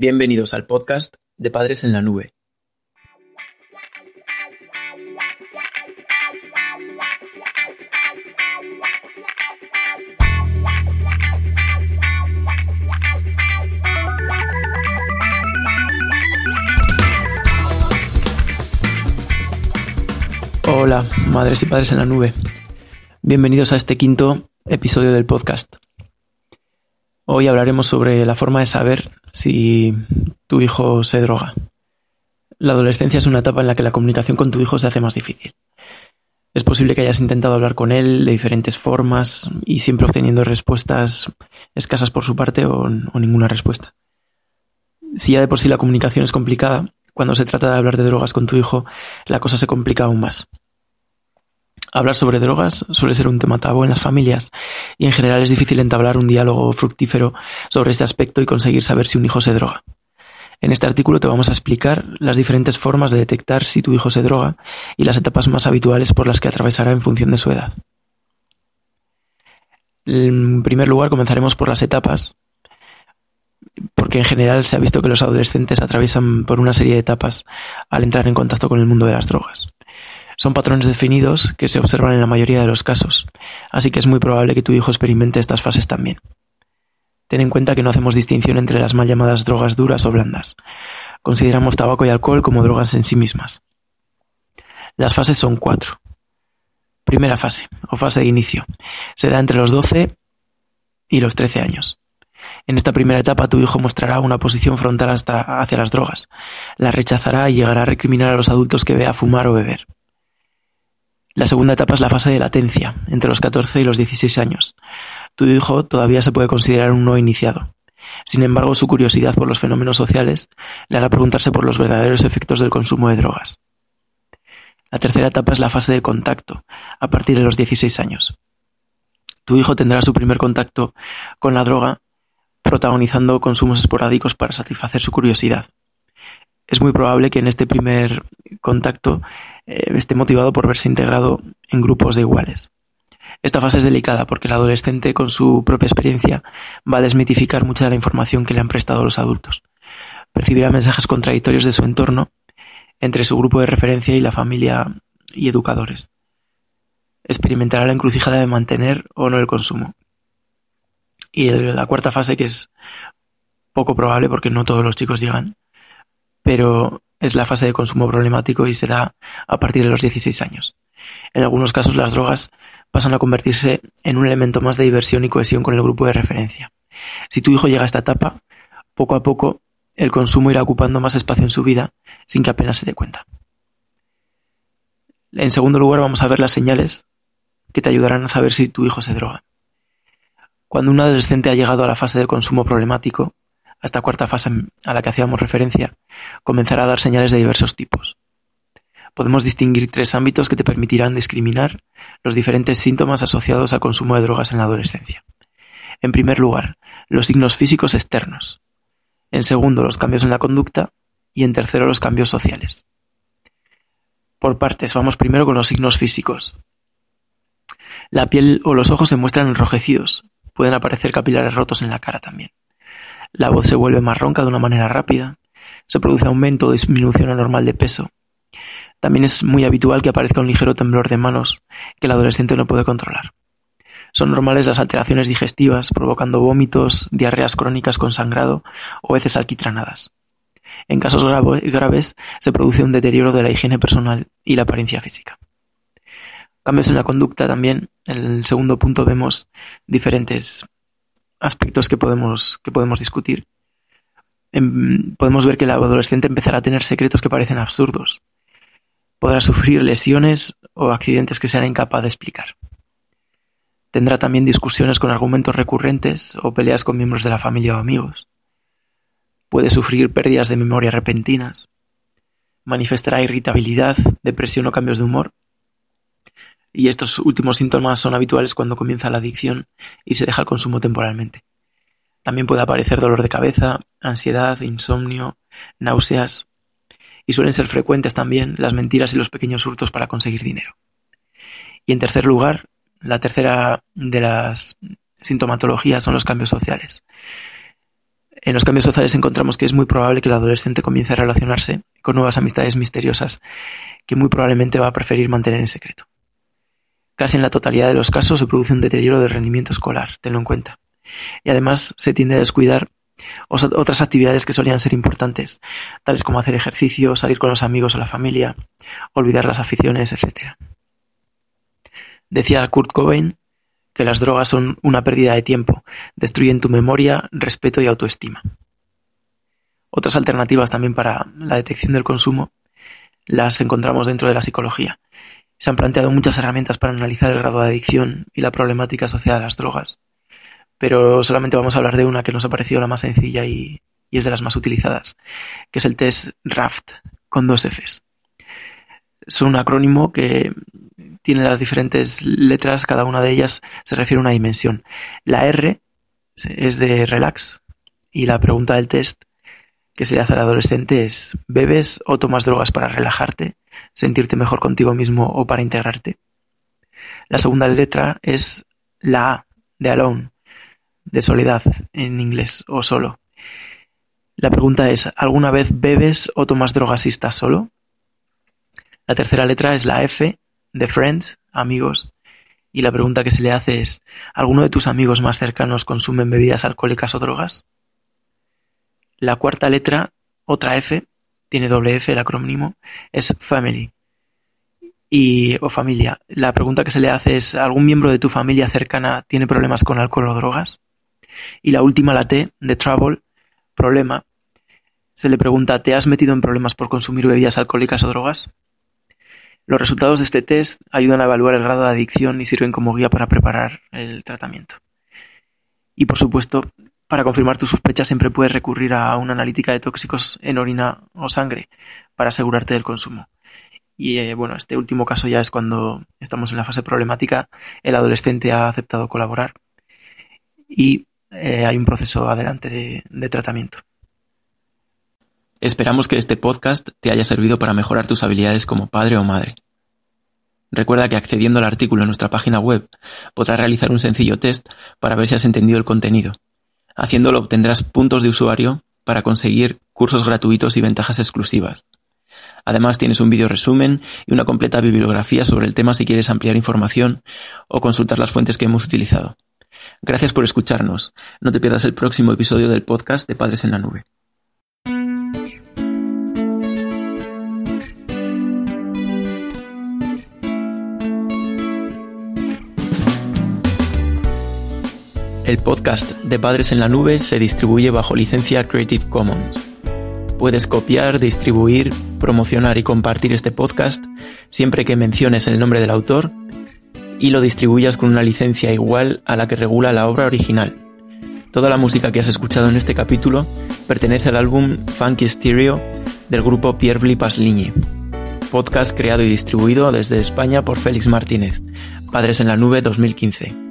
Bienvenidos al podcast de Padres en la Nube. Hola, madres y padres en la nube. Bienvenidos a este quinto episodio del podcast. Hoy hablaremos sobre la forma de saber si tu hijo se droga. La adolescencia es una etapa en la que la comunicación con tu hijo se hace más difícil. Es posible que hayas intentado hablar con él de diferentes formas y siempre obteniendo respuestas escasas por su parte o, o ninguna respuesta. Si ya de por sí la comunicación es complicada, cuando se trata de hablar de drogas con tu hijo, la cosa se complica aún más. Hablar sobre drogas suele ser un tema tabú en las familias y en general es difícil entablar un diálogo fructífero sobre este aspecto y conseguir saber si un hijo se droga. En este artículo te vamos a explicar las diferentes formas de detectar si tu hijo se droga y las etapas más habituales por las que atravesará en función de su edad. En primer lugar, comenzaremos por las etapas, porque en general se ha visto que los adolescentes atraviesan por una serie de etapas al entrar en contacto con el mundo de las drogas. Son patrones definidos que se observan en la mayoría de los casos, así que es muy probable que tu hijo experimente estas fases también. Ten en cuenta que no hacemos distinción entre las mal llamadas drogas duras o blandas. Consideramos tabaco y alcohol como drogas en sí mismas. Las fases son cuatro. Primera fase, o fase de inicio. Se da entre los 12 y los 13 años. En esta primera etapa tu hijo mostrará una posición frontal hasta hacia las drogas. La rechazará y llegará a recriminar a los adultos que vea fumar o beber. La segunda etapa es la fase de latencia, entre los 14 y los 16 años. Tu hijo todavía se puede considerar un no iniciado. Sin embargo, su curiosidad por los fenómenos sociales le hará preguntarse por los verdaderos efectos del consumo de drogas. La tercera etapa es la fase de contacto, a partir de los 16 años. Tu hijo tendrá su primer contacto con la droga protagonizando consumos esporádicos para satisfacer su curiosidad. Es muy probable que en este primer contacto eh, esté motivado por verse integrado en grupos de iguales. Esta fase es delicada porque el adolescente con su propia experiencia va a desmitificar mucha de la información que le han prestado los adultos. Percibirá mensajes contradictorios de su entorno entre su grupo de referencia y la familia y educadores. Experimentará la encrucijada de mantener o no el consumo. Y la cuarta fase, que es poco probable porque no todos los chicos llegan, pero es la fase de consumo problemático y se da a partir de los 16 años. En algunos casos las drogas pasan a convertirse en un elemento más de diversión y cohesión con el grupo de referencia. Si tu hijo llega a esta etapa, poco a poco el consumo irá ocupando más espacio en su vida sin que apenas se dé cuenta. En segundo lugar vamos a ver las señales que te ayudarán a saber si tu hijo se droga. Cuando un adolescente ha llegado a la fase de consumo problemático, a esta cuarta fase a la que hacíamos referencia, comenzará a dar señales de diversos tipos. Podemos distinguir tres ámbitos que te permitirán discriminar los diferentes síntomas asociados al consumo de drogas en la adolescencia. En primer lugar, los signos físicos externos. En segundo, los cambios en la conducta. Y en tercero, los cambios sociales. Por partes, vamos primero con los signos físicos. La piel o los ojos se muestran enrojecidos. Pueden aparecer capilares rotos en la cara también. La voz se vuelve más ronca de una manera rápida. Se produce aumento o disminución anormal de peso. También es muy habitual que aparezca un ligero temblor de manos que el adolescente no puede controlar. Son normales las alteraciones digestivas, provocando vómitos, diarreas crónicas con sangrado o veces alquitranadas. En casos graves se produce un deterioro de la higiene personal y la apariencia física. Cambios en la conducta también. En el segundo punto vemos diferentes aspectos que podemos, que podemos discutir. Em, podemos ver que el adolescente empezará a tener secretos que parecen absurdos. Podrá sufrir lesiones o accidentes que será incapaz de explicar. Tendrá también discusiones con argumentos recurrentes o peleas con miembros de la familia o amigos. Puede sufrir pérdidas de memoria repentinas. Manifestará irritabilidad, depresión o cambios de humor y estos últimos síntomas son habituales cuando comienza la adicción y se deja el consumo temporalmente. También puede aparecer dolor de cabeza, ansiedad, insomnio, náuseas y suelen ser frecuentes también las mentiras y los pequeños hurtos para conseguir dinero. Y en tercer lugar, la tercera de las sintomatologías son los cambios sociales. En los cambios sociales encontramos que es muy probable que el adolescente comience a relacionarse con nuevas amistades misteriosas que muy probablemente va a preferir mantener en secreto. Casi en la totalidad de los casos se produce un deterioro del rendimiento escolar, tenlo en cuenta. Y además se tiende a descuidar otras actividades que solían ser importantes, tales como hacer ejercicio, salir con los amigos o la familia, olvidar las aficiones, etc. Decía Kurt Cobain que las drogas son una pérdida de tiempo, destruyen tu memoria, respeto y autoestima. Otras alternativas también para la detección del consumo las encontramos dentro de la psicología. Se han planteado muchas herramientas para analizar el grado de adicción y la problemática asociada a las drogas, pero solamente vamos a hablar de una que nos ha parecido la más sencilla y, es de las más utilizadas, que es el test RAFT con dos Fs. Es un acrónimo que tiene las diferentes letras, cada una de ellas se refiere a una dimensión. La R es de relax y la pregunta del test que se le hace al adolescente es ¿bebes o tomas drogas para relajarte, sentirte mejor contigo mismo o para integrarte? La segunda letra es la A de alone, de soledad en inglés o solo. La pregunta es ¿alguna vez bebes o tomas drogas si estás solo? La tercera letra es la F de Friends, amigos, y la pregunta que se le hace es ¿alguno de tus amigos más cercanos consumen bebidas alcohólicas o drogas? La cuarta letra, otra F, tiene doble F el acrónimo, es family y o familia. La pregunta que se le hace es ¿algún miembro de tu familia cercana tiene problemas con alcohol o drogas? Y la última, la T, de trouble, problema, se le pregunta ¿te has metido en problemas por consumir bebidas alcohólicas o drogas? Los resultados de este test ayudan a evaluar el grado de adicción y sirven como guía para preparar el tratamiento. Y por supuesto, para confirmar tus sospechas siempre puedes recurrir a una analítica de tóxicos en orina o sangre para asegurarte del consumo. Y eh, bueno, este último caso ya es cuando estamos en la fase problemática, el adolescente ha aceptado colaborar y eh, hay un proceso adelante de tratamiento. Esperamos que este podcast te haya servido para mejorar tus habilidades como padre o madre. Recuerda que accediendo al artículo en nuestra página web podrás realizar un sencillo test para ver si has entendido el contenido. Haciéndolo obtendrás puntos de usuario para conseguir cursos gratuitos y ventajas exclusivas. Además tienes un vídeo resumen y una completa bibliografía sobre el tema si quieres ampliar información o consultar las fuentes que hemos utilizado. Gracias por escucharnos. No te pierdas el próximo episodio del podcast de Padres en la Nube. El podcast de Padres en la Nube se distribuye bajo licencia Creative Commons. Puedes copiar, distribuir, promocionar y compartir este podcast siempre que menciones el nombre del autor y lo distribuyas con una licencia igual a la que regula la obra original. Toda la música que has escuchado en este capítulo pertenece al álbum Funky Stereo del grupo Pierre Blipas Ligne. Podcast creado y distribuido desde España por Félix Martínez. Padres en la Nube 2015.